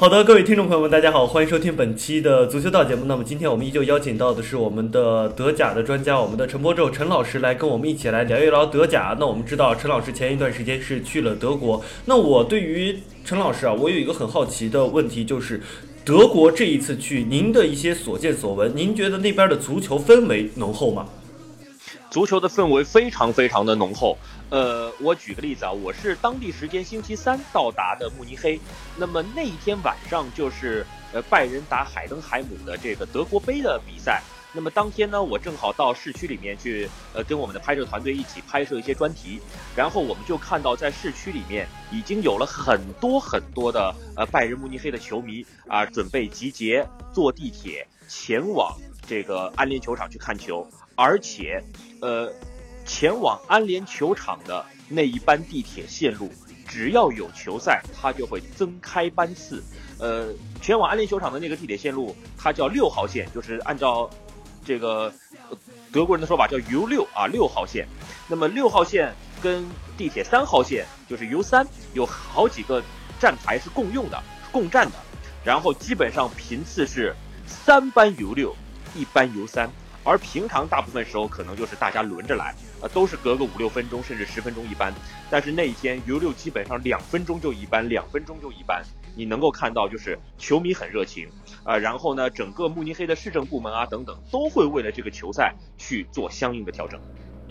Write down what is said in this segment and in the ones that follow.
好的，各位听众朋友们，大家好，欢迎收听本期的足球道节目。那么今天我们依旧邀请到的是我们的德甲的专家，我们的陈波宙陈老师来跟我们一起来聊一聊德甲。那我们知道陈老师前一段时间是去了德国。那我对于陈老师啊，我有一个很好奇的问题，就是德国这一次去，您的一些所见所闻，您觉得那边的足球氛围浓厚吗？足球的氛围非常非常的浓厚。呃，我举个例子啊，我是当地时间星期三到达的慕尼黑，那么那一天晚上就是呃拜仁打海登海姆的这个德国杯的比赛。那么当天呢，我正好到市区里面去，呃，跟我们的拍摄团队一起拍摄一些专题，然后我们就看到在市区里面已经有了很多很多的呃拜仁慕尼黑的球迷啊，准备集结坐地铁前往这个安联球场去看球，而且，呃。前往安联球场的那一班地铁线路，只要有球赛，它就会增开班次。呃，前往安联球场的那个地铁线路，它叫六号线，就是按照这个德国人的说法叫 U 六啊，六号线。那么六号线跟地铁三号线就是 U 三，有好几个站台是共用的、共站的。然后基本上频次是三班 U 六，一班 U 三，而平常大部分时候可能就是大家轮着来。呃，都是隔个五六分钟，甚至十分钟一班。但是那一天 U 六基本上两分钟就一班，两分钟就一班。你能够看到，就是球迷很热情啊。然后呢，整个慕尼黑的市政部门啊等等，都会为了这个球赛去做相应的调整。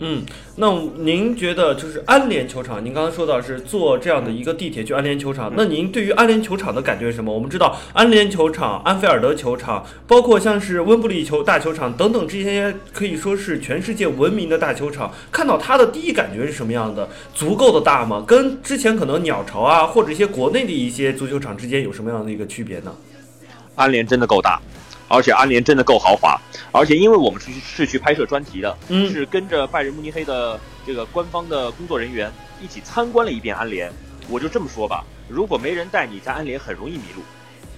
嗯，那您觉得就是安联球场？您刚刚说到是坐这样的一个地铁去安联球场，那您对于安联球场的感觉是什么？我们知道安联球场、安菲尔德球场，包括像是温布利球大球场等等这些可以说是全世界闻名的大球场，看到它的第一感觉是什么样的？足够的大吗？跟之前可能鸟巢啊或者一些国内的一些足球场之间有什么样的一个区别呢？安联真的够大。而且安联真的够豪华，而且因为我们是是去拍摄专题的，是跟着拜仁慕尼黑的这个官方的工作人员一起参观了一遍安联。我就这么说吧，如果没人带你在安联，很容易迷路。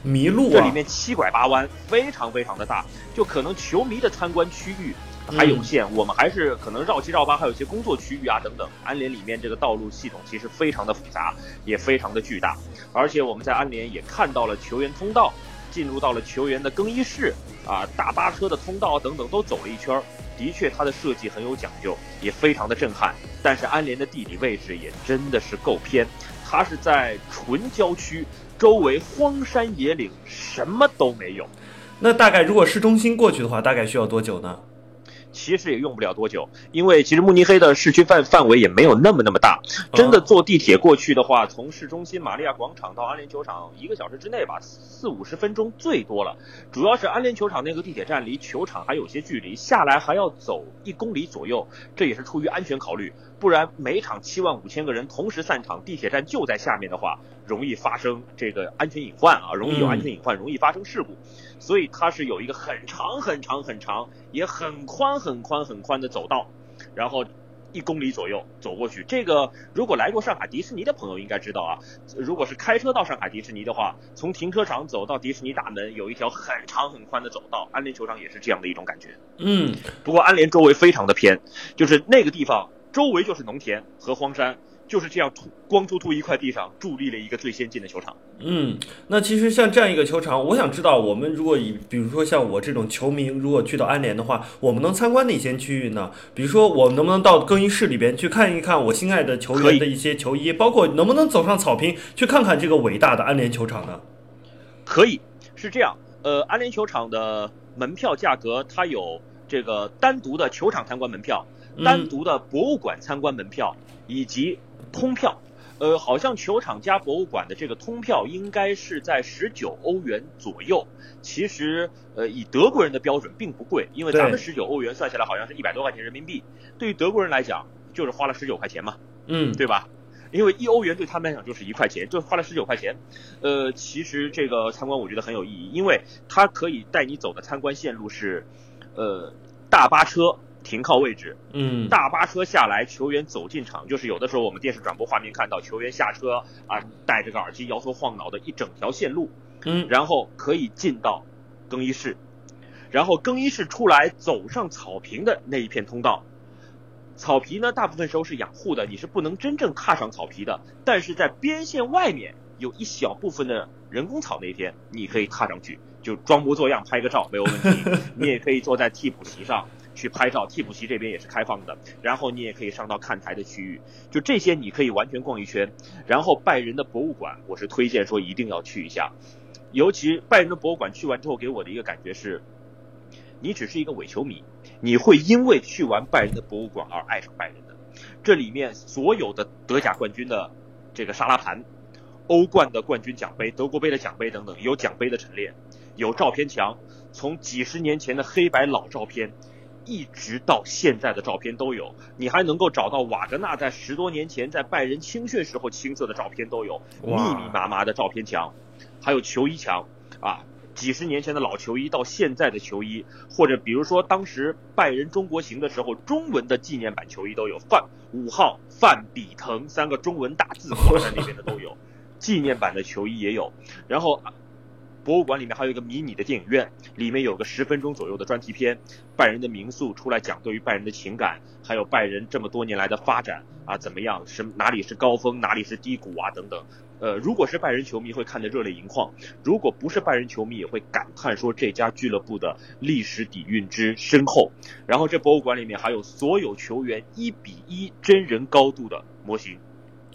迷路？这里面七拐八弯，非常非常的大，就可能球迷的参观区域还有限，我们还是可能绕七绕八，还有一些工作区域啊等等。安联里面这个道路系统其实非常的复杂，也非常的巨大，而且我们在安联也看到了球员通道。进入到了球员的更衣室啊，大巴车的通道等等都走了一圈，的确它的设计很有讲究，也非常的震撼。但是安联的地理位置也真的是够偏，它是在纯郊区，周围荒山野岭，什么都没有。那大概如果市中心过去的话，大概需要多久呢？其实也用不了多久，因为其实慕尼黑的市区范范围也没有那么那么大。真的坐地铁过去的话，从市中心玛利亚广场到安联球场，一个小时之内吧，四五十分钟最多了。主要是安联球场那个地铁站离球场还有些距离，下来还要走一公里左右，这也是出于安全考虑。不然每场七万五千个人同时散场，地铁站就在下面的话，容易发生这个安全隐患啊，容易有安全隐患，容易发生事故。所以它是有一个很长很长很长，也很宽很宽很宽的走道，然后一公里左右走过去。这个如果来过上海迪士尼的朋友应该知道啊，如果是开车到上海迪士尼的话，从停车场走到迪士尼大门有一条很长很宽的走道。安联球场也是这样的一种感觉。嗯，不过安联周围非常的偏，就是那个地方周围就是农田和荒山。就是这样突光秃秃一块地上伫立了一个最先进的球场。嗯，那其实像这样一个球场，我想知道，我们如果以比如说像我这种球迷，如果去到安联的话，我们能参观哪些区域呢？比如说，我能不能到更衣室里边去看一看我心爱的球员的一些球衣，包括能不能走上草坪去看看这个伟大的安联球场呢？可以，是这样。呃，安联球场的门票价格它有这个单独的球场参观门票，单独的博物馆参观门票，以及。通票，呃，好像球场加博物馆的这个通票应该是在十九欧元左右。其实，呃，以德国人的标准并不贵，因为咱们十九欧元算下来好像是一百多块钱人民币。对于德国人来讲，就是花了十九块钱嘛，嗯，对吧？因为一欧元对他们来讲就是一块钱，就花了十九块钱。呃，其实这个参观我觉得很有意义，因为它可以带你走的参观线路是，呃，大巴车停靠位置，嗯，大巴车下来，球员走进场，就是有的时候我们电视转播画面看到球员下车啊，戴着个耳机摇头晃脑的一整条线路，嗯，然后可以进到更衣室，然后更衣室出来走上草坪的那一片通道。草皮呢，大部分时候是养护的，你是不能真正踏上草皮的。但是在边线外面有一小部分的人工草，那天你可以踏上去，就装模作样拍个照没有问题。你也可以坐在替补席上去拍照，替补席这边也是开放的。然后你也可以上到看台的区域，就这些你可以完全逛一圈。然后拜仁的博物馆，我是推荐说一定要去一下，尤其拜仁的博物馆去完之后给我的一个感觉是，你只是一个伪球迷。你会因为去完拜仁的博物馆而爱上拜仁的。这里面所有的德甲冠军的这个沙拉盘，欧冠的冠军奖杯、德国杯的奖杯等等，有奖杯的陈列，有照片墙，从几十年前的黑白老照片，一直到现在的照片都有。你还能够找到瓦格纳在十多年前在拜仁青训时候青涩的照片都有，密密麻麻的照片墙，还有球衣墙啊。几十年前的老球衣到现在的球衣，或者比如说当时拜仁中国行的时候，中文的纪念版球衣都有，范五号范比腾三个中文大字挂在那边的都有，纪念版的球衣也有。然后博物馆里面还有一个迷你的电影院，里面有个十分钟左右的专题片，拜仁的民宿出来讲对于拜仁的情感，还有拜仁这么多年来的发展啊怎么样，什哪里是高峰，哪里是低谷啊等等。呃，如果是拜仁球迷会看得热泪盈眶，如果不是拜仁球迷也会感叹说这家俱乐部的历史底蕴之深厚。然后这博物馆里面还有所有球员一比一真人高度的模型，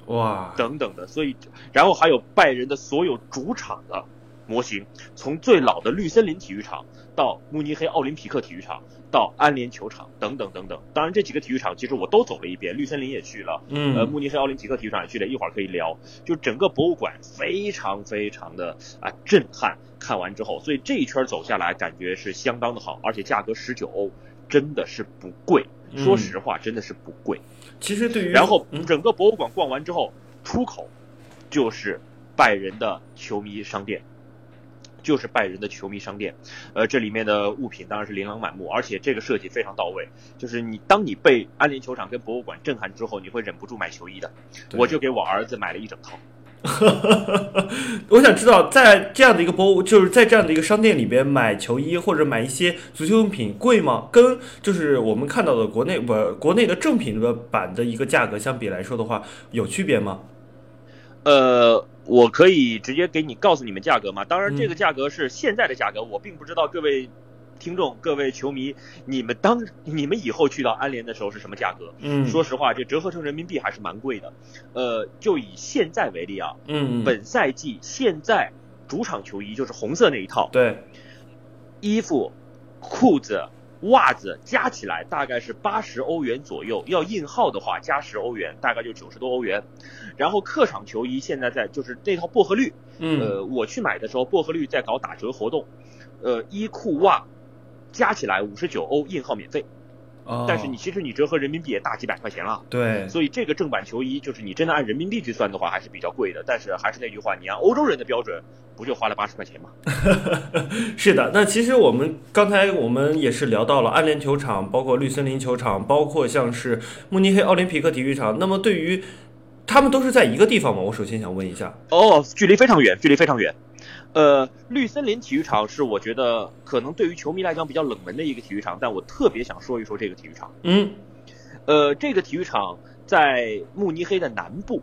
哇，等等的，所以然后还有拜仁的所有主场的模型，从最老的绿森林体育场到慕尼黑奥林匹克体育场。到安联球场等等等等，当然这几个体育场其实我都走了一遍，绿森林也去了，嗯，呃，慕尼黑奥林匹克体育场也去了，一会儿可以聊。就整个博物馆非常非常的啊震撼，看完之后，所以这一圈走下来感觉是相当的好，而且价格十九欧真的是不贵，说实话真的是不贵。其实对于然后嗯整个博物馆逛完之后，出口就是拜仁的球迷商店。就是拜仁的球迷商店，呃，这里面的物品当然是琳琅满目，而且这个设计非常到位。就是你当你被安联球场跟博物馆震撼之后，你会忍不住买球衣的。我就给我儿子买了一整套。我想知道，在这样的一个博物，就是在这样的一个商店里边买球衣或者买一些足球用品贵吗？跟就是我们看到的国内不国内的正品的版的一个价格相比来说的话，有区别吗？呃，我可以直接给你告诉你们价格吗？当然，嗯这个价格是现在的价格，我并不知道各位听众、各位球迷，你们当 你们以后去到安联的时候是什么价格？嗯，说实话，这折合成人民币还是蛮贵的。呃，就以现在为例啊，嗯，嗯本赛季现在主场球衣就是红色那一套，对，衣服、裤子、袜子加起来大概是八十欧元左右，要印号的话加十欧元，大概就九十多欧元。然后客场球衣现在在就是那套薄荷绿，嗯，呃，我去买的时候薄荷绿在搞打折活动，呃，衣裤袜加起来五十九欧，印号免费。哦但是你其实你折合人民币也大几百块钱了。对，所以这个正版球衣，就是你真的按人民币去算的话，还是比较贵的。但是还是那句话，你按欧洲人的标准，不就花了八十块钱吗？是的，那其实我们刚才我们也是聊到了安联球场，包括绿森林球场，包括像是慕尼黑奥林匹克体育场。那么对于他们都是在一个地方吗？我首先想问一下。哦，距离非常远，距离非常远。呃，绿森林体育场是我觉得可能对于球迷来讲比较冷门的一个体育场，但我特别想说一说这个体育场。嗯呃，这个体育场在慕尼黑的南部，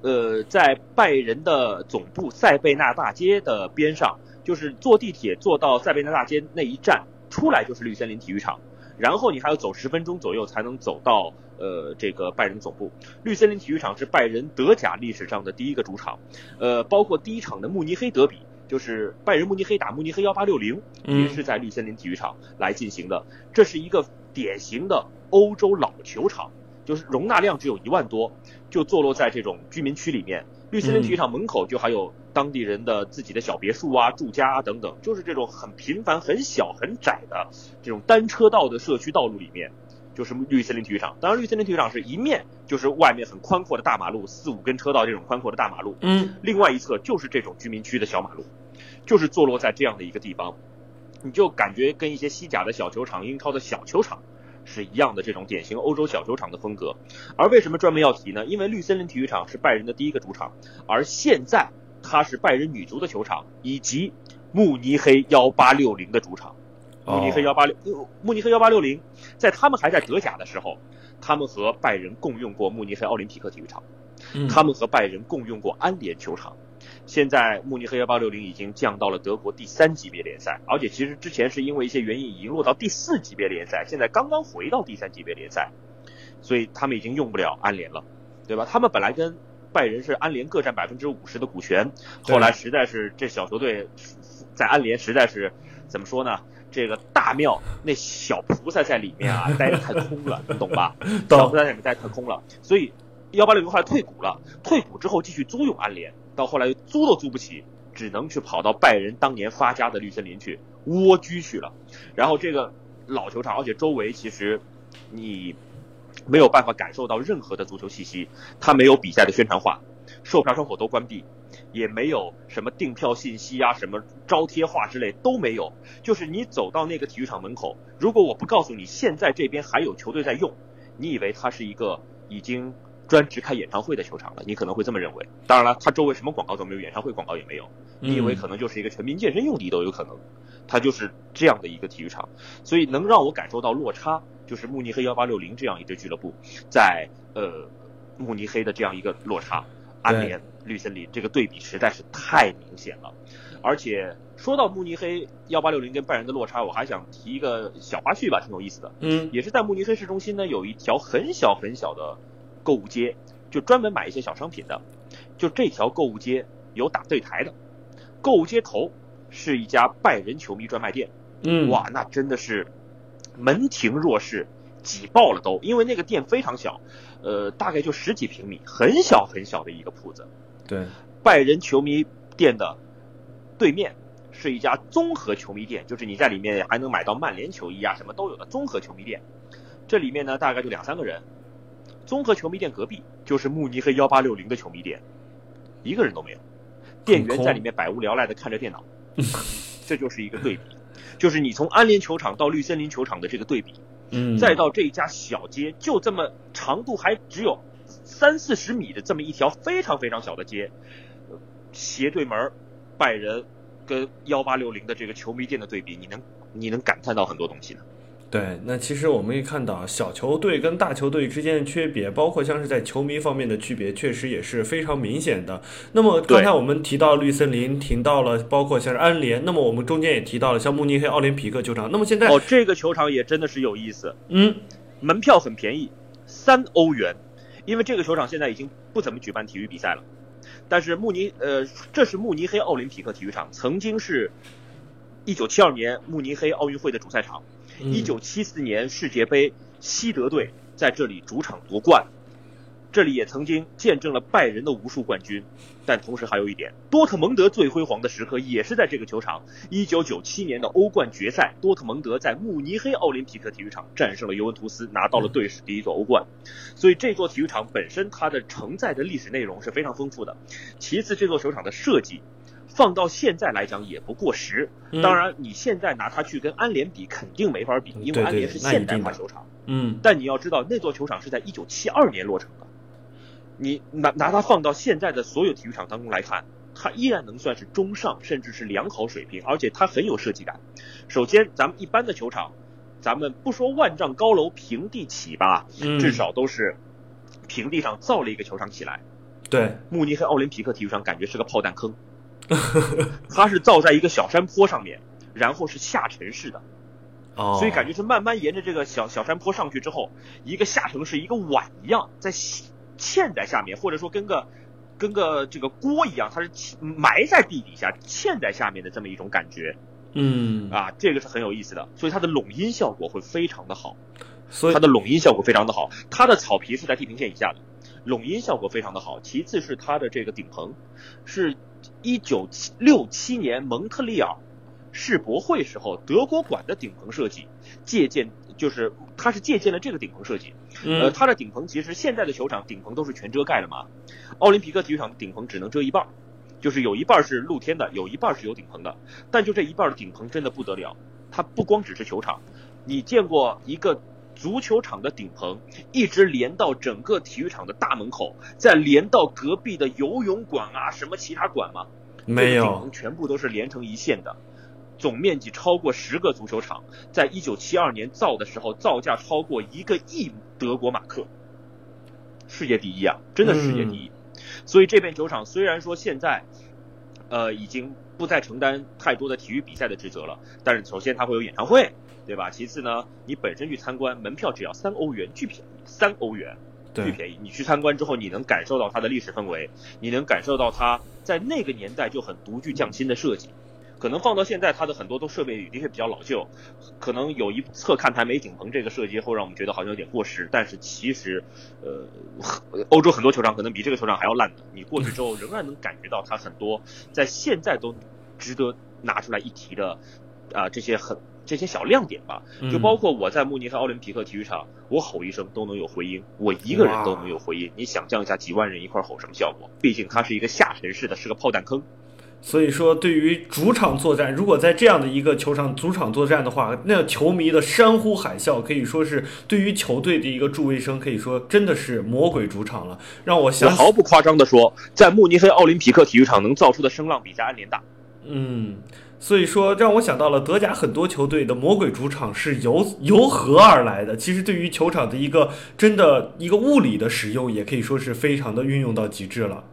呃，在拜仁的总部塞贝纳大街的边上，就是坐地铁坐到塞贝纳大街那一站出来就是绿森林体育场，然后你还要走十分钟左右才能走到呃这个拜仁总部。绿森林体育场是拜仁德甲历史上的第一个主场，呃，包括第一场的慕尼黑德比。就是拜仁慕尼黑打慕尼黑幺八六零，也是在绿森林体育场来进行的。这是一个典型的欧洲老球场，就是容纳量只有一万多，就坐落在这种居民区里面。绿森林体育场门口就还有当地人的自己的小别墅啊、住家啊等等，就是这种很平凡、很小、很窄的这种单车道的社区道路里面，就是绿森林体育场。当然，绿森林体育场是一面就是外面很宽阔的大马路，四五根车道这种宽阔的大马路，嗯，另外一侧就是这种居民区的小马路，就是坐落在这样的一个地方，你就感觉跟一些西甲的小球场、英超的小球场是一样的这种典型欧洲小球场的风格。而为什么专门要提呢？因为绿森林体育场是拜仁的第一个主场，而现在它是拜仁女足的球场，以及慕尼黑幺八六零的主场。慕尼黑幺八六，慕尼黑幺八六零，在他们还在德甲的时候，他们和拜仁共用过慕尼黑奥林匹克体育场，嗯他们和拜仁共用过安联球场。现在慕尼黑幺八六零已经降到了德国第三级别联赛，而且其实之前是因为一些原因已经落到第四级别联赛，现在刚刚回到第三级别联赛，所以他们已经用不了安联了，对吧？他们本来跟拜仁是安联各占百分之五十的股权，后来实在是这小球队在安联实在是怎么说呢？这个大庙那小菩萨在里面啊，待的太空了，你懂吧？小菩萨在里面待得太空了，所以幺八六零后来退股了，退股之后继续租用安联，到后来租都租不起，只能去跑到拜仁当年发家的绿森林去蜗居去了。然后这个老球场，而且周围其实你没有办法感受到任何的足球气息，它没有比赛的宣传画，售票窗口都关闭，也没有什么订票信息啊、什么招贴画之类都没有。就是你走到那个体育场门口，如果我不告诉你现在这边还有球队在用，你以为它是一个已经专职开演唱会的球场了，你可能会这么认为。当然了，它周围什么广告都没有，演唱会广告也没有，你以为可能就是一个全民健身用地都有可能。它就是这样的一个体育场，所以能让我感受到落差，就是慕尼黑幺八六零这样一支俱乐部在呃慕尼黑的这样一个落差，安联、绿森林这个对比实在是太明显了。而且说到慕尼黑幺八六零跟拜仁的落差，我还想提一个小花絮吧，挺有意思的。嗯也是在慕尼黑市中心呢，有一条很小很小的购物街，就专门买一些小商品的。就这条购物街有打对台的，购物街头是一家拜仁球迷专卖店。嗯，哇，那真的是门庭若市，挤爆了都。因为那个店非常小，呃，大概就十几平米，很小很小的一个铺子。对，拜仁球迷店的对面是一家综合球迷店，就是你在里面还能买到曼联球衣啊，什么都有的综合球迷店。这里面呢，大概就两三个人。综合球迷店隔壁就是慕尼黑幺八六零的球迷店，一个人都没有。店员在里面百无聊赖的看着电脑，这就是一个对比，就是你从安联球场到绿森林球场的这个对比。嗯，再到这一家小街，就这么长度还只有三四十米的这么一条非常非常小的街，呃斜对门拜仁跟幺八六零的这个球迷店的对比，你能你能感叹到很多东西的。对，那其实我们可以看到小球队跟大球队之间的区别，包括像是在球迷方面的区别，确实也是非常明显的。那么刚才我们提到绿森林，提到了包括像是安联，那么我们中间也提到了像慕尼黑奥林匹克球场。那么现在，哦，这个球场也真的是有意思，嗯，门票很便宜，三欧元，因为这个球场现在已经不怎么举办体育比赛了。但是慕尼呃，这是慕尼黑奥林匹克体育场，曾经是一九七二年慕尼黑奥运会的主赛场。一九七四年世界杯，西德队在这里主场夺冠，这里也曾经见证了拜仁的无数冠军。但同时还有一点，多特蒙德最辉煌的时刻也是在这个球场。一九九七年的欧冠决赛，多特蒙德在慕尼黑奥林匹克体育场战胜了尤文图斯，拿到了队史第一座欧冠。所以这座体育场本身它的承载的历史内容是非常丰富的。其次，这座球场的设计。放到现在来讲也不过时，嗯。当然你现在拿它去跟安联比，肯定没法比，因为安联是现代化球场。嗯。但你要知道，那座球场是在一九七二年落成的，你拿拿它放到现在的所有体育场当中来看，它依然能算是中上甚至是良好水平，而且它很有设计感。首先，咱们一般的球场，咱们不说万丈高楼平地起吧，嗯，至少都是平地上造了一个球场起来。对，慕尼黑奥林匹克体育场感觉是个炮弹坑，它是造在一个小山坡上面，然后是下沉式的。哦，所以感觉是慢慢沿着这个小小山坡上去之后，一个下沉是一个碗一样在嵌在下面，或者说跟个跟个这个锅一样，它是嵌埋在地底下嵌在下面的这么一种感觉。嗯，啊，这个是很有意思的，所以它的拢音效果会非常的好，所以它的拢音效果非常的好，它的草皮是在地平线以下的，拢音效果非常的好。其次是它的这个顶棚，是一九七六七年蒙特利尔世博会时候德国馆的顶棚设计，借鉴就是它是借鉴了这个顶棚设计。呃，嗯它的顶棚其实现在的球场顶棚都是全遮盖的嘛，奥林匹克体育场的顶棚只能遮一半儿，就是有一半儿是露天的，有一半儿是有顶棚的。但就这一半儿的顶棚真的不得了，它不光只是球场，你见过一个足球场的顶棚一直连到整个体育场的大门口，再连到隔壁的游泳馆啊什么其他馆吗？没有这个顶棚，全部都是连成一线的，总面积超过十个足球场，在一九七二年造的时候，造价超过一个亿德国马克，世界第一啊，真的是世界第一。所以这片球场虽然说现在，呃，已经不再承担太多的体育比赛的职责了，但是首先它会有演唱会，对吧？其次呢，你本身去参观，门票只要三欧元，巨便宜，三欧元。巨，便宜。你去参观之后，你能感受到它的历史氛围，你能感受到它在那个年代就很独具匠心的设计。可能放到现在，它的很多都设备的确比较老旧，可能有一侧看台没顶棚这个设计会让我们觉得好像有点过时。但是其实，呃，欧洲很多球场可能比这个球场还要烂的。你过去之后，仍然能感觉到它很多在现在都值得拿出来一提的啊、这些很这些小亮点吧。就包括我在慕尼黑奥林匹克体育场，我吼一声都能有回音，我一个人都能有回音。你想象一下，几万人一块儿吼什么效果？毕竟它是一个下沉式的，是个炮弹坑。所以说，对于主场作战，如果在这样的一个球场主场作战的话，那球迷的山呼海啸可以说是对于球队的一个助威声，可以说真的是魔鬼主场了。让我我想我，毫不夸张的说，在慕尼黑奥林匹克体育场能造出的声浪比在安联大。嗯，所以说让我想到了德甲很多球队的魔鬼主场是由由何而来的。其实对于球场的一个真的一个物理的使用，也可以说是非常的运用到极致了。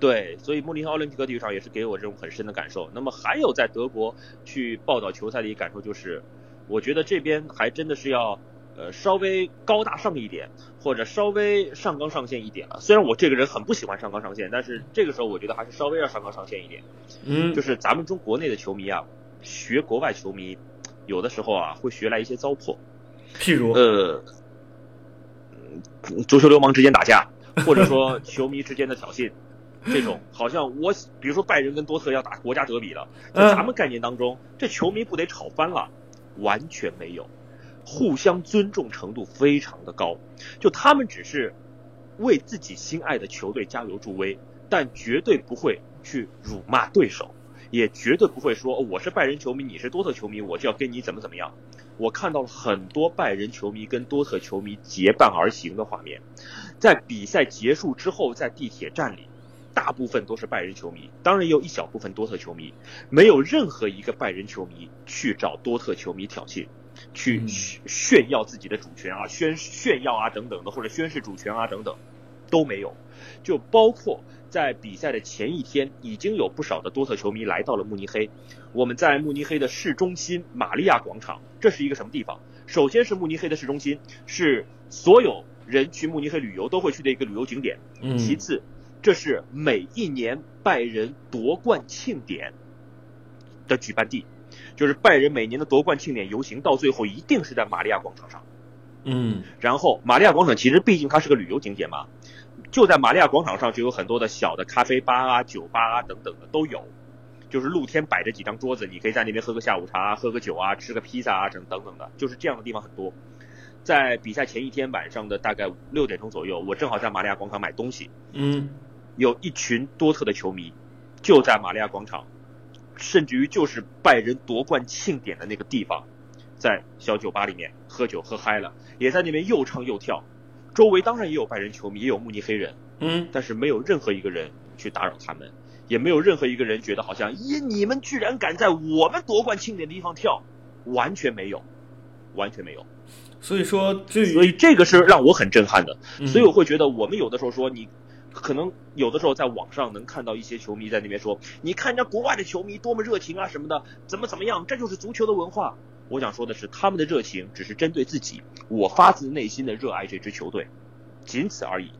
对，所以慕尼黑奥林匹克体育场也是给我这种很深的感受。那么还有在德国去报道球赛的一个感受就是，我觉得这边还真的是要呃稍微高大上一点，或者稍微上纲上线一点了。虽然我这个人很不喜欢上纲上线，但是这个时候我觉得还是稍微要上纲上线一点。嗯就，是咱们中国内的球迷啊，学国外球迷，有的时候啊会学来一些糟粕。譬如，呃，嗯足球流氓之间打架，或者说球迷之间的挑衅，这种好像我比如说拜仁跟多特要打国家德比了，在嗯咱们概念当中，这球迷不得吵翻了？完全没有，互相尊重程度非常的高，就他们只是为自己心爱的球队加油助威，但绝对不会去辱骂对手。也绝对不会说、我是拜仁球迷，你是多特球迷，我就要跟你怎么怎么样。我看到了很多拜仁球迷跟多特球迷结伴而行的画面，在比赛结束之后，在地铁站里，大部分都是拜仁球迷，当然也有一小部分多特球迷，没有任何一个拜仁球迷去找多特球迷挑衅，去嗯炫炫耀自己的主权啊，宣炫耀啊等等的，或者宣示主权啊等等，都没有。就包括在比赛的前一天，已经有不少的多特球迷来到了慕尼黑。我们在慕尼黑的市中心玛利亚广场，这是一个什么地方？首先是慕尼黑的市中心，是所有人去慕尼黑旅游都会去的一个旅游景点。嗯，其次，这是每一年拜仁夺冠庆典的举办地，就是拜仁每年的夺冠庆典游行，到最后一定是在玛利亚广场上。嗯然后玛利亚广场其实毕竟它是个旅游景点嘛，就在玛利亚广场上就有很多的小的咖啡吧啊、酒吧啊等等的都有，就是露天摆着几张桌子，你可以在那边喝个下午茶、喝个酒啊、吃个披萨啊等等等的，就是这样的地方很多。在比赛前一天晚上的大概六点钟左右，我正好在玛利亚广场买东西，嗯有一群多特的球迷就在玛利亚广场，甚至于就是拜仁夺冠庆典的那个地方，在小酒吧里面喝酒喝嗨了，也在那边又唱又跳。周围当然也有拜仁球迷，也有慕尼黑人，嗯，但是没有任何一个人去打扰他们，也没有任何一个人觉得好像咦，你们居然敢在我们夺冠庆典的地方跳，完全没有，完全没有。所以说所以这个是让我很震撼的。嗯所以我会觉得，我们有的时候说你。可能有的时候在网上能看到一些球迷在那边说：“你看人家国外的球迷多么热情啊什么的，怎么怎么样，这就是足球的文化。”我想说的是，他们的热情只是针对自己，我发自内心的热爱这支球队，仅此而已。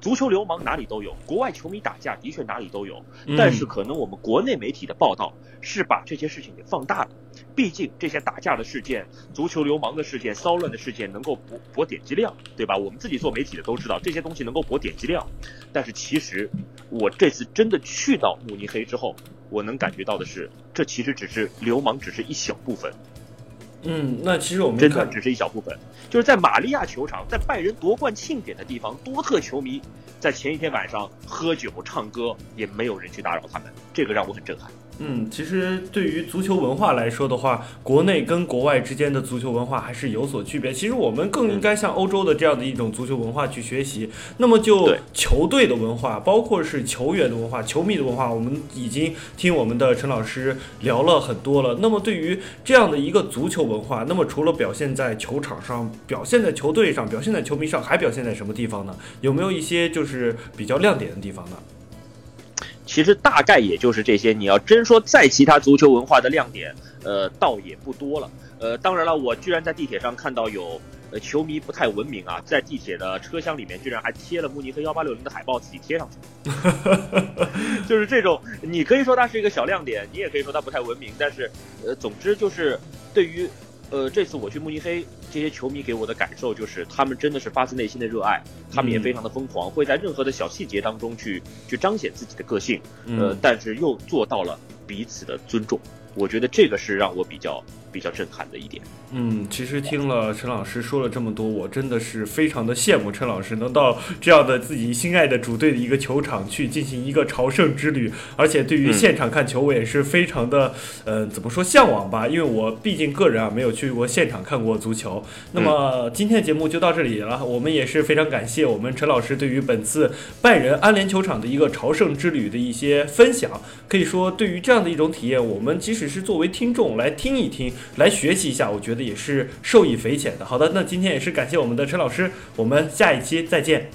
足球流氓哪里都有，国外球迷打架的确哪里都有，嗯但是可能我们国内媒体的报道是把这些事情给放大了。毕竟这些打架的事件、足球流氓的事件、骚乱的事件能够博博点击量，对吧？我们自己做媒体的都知道这些东西能够博点击量。但是其实我这次真的去到慕尼黑之后，我能感觉到的是，这其实只是流氓，只是一小部分。嗯，那其实我们真的只是一小部分。就是在玛利亚球场，在拜仁夺冠庆典的地方，多特球迷在前一天晚上喝酒唱歌，也没有人去打扰他们，这个让我很震撼。嗯，其实对于足球文化来说的话，国内跟国外之间的足球文化还是有所区别。其实我们更应该向欧洲的这样的一种足球文化去学习。那么就球队的文化，包括是球员的文化、球迷的文化，我们已经听我们的陈老师聊了很多了。那么对于这样的一个足球文化，那么除了表现在球场上、表现在球队上、表现在球迷上，还表现在什么地方呢？有没有一些就是比较亮点的地方呢？其实大概也就是这些。你要真说再其他足球文化的亮点，呃，倒也不多了。呃，当然了，我居然在地铁上看到有呃球迷不太文明啊，在地铁的车厢里面居然还贴了慕尼黑幺八六零的海报，自己贴上去。就是这种，你可以说它是一个小亮点，你也可以说它不太文明，但是呃，总之就是对于。呃，这次我去慕尼黑，这些球迷给我的感受就是，他们真的是发自内心的热爱，他们也非常的疯狂，会在任何的小细节当中去去彰显自己的个性，呃，但是又做到了彼此的尊重。我觉得这个是让我比较比较震撼的一点。嗯，其实听了陈老师说了这么多，我真的是非常的羡慕陈老师能到这样的自己心爱的主队的一个球场去进行一个朝圣之旅，而且对于现场看球，我也是非常的，呃，怎么说向往吧？因为我毕竟个人啊没有去过现场看过足球。那么今天的节目就到这里了，我们也是非常感谢我们陈老师对于本次拜仁安联球场的一个朝圣之旅的一些分享。可以说，对于这样的一种体验，我们即使是作为听众来听一听，来学习一下，我觉得也是受益匪浅的。好的，那今天也是感谢我们的陈老师，我们下一期再见。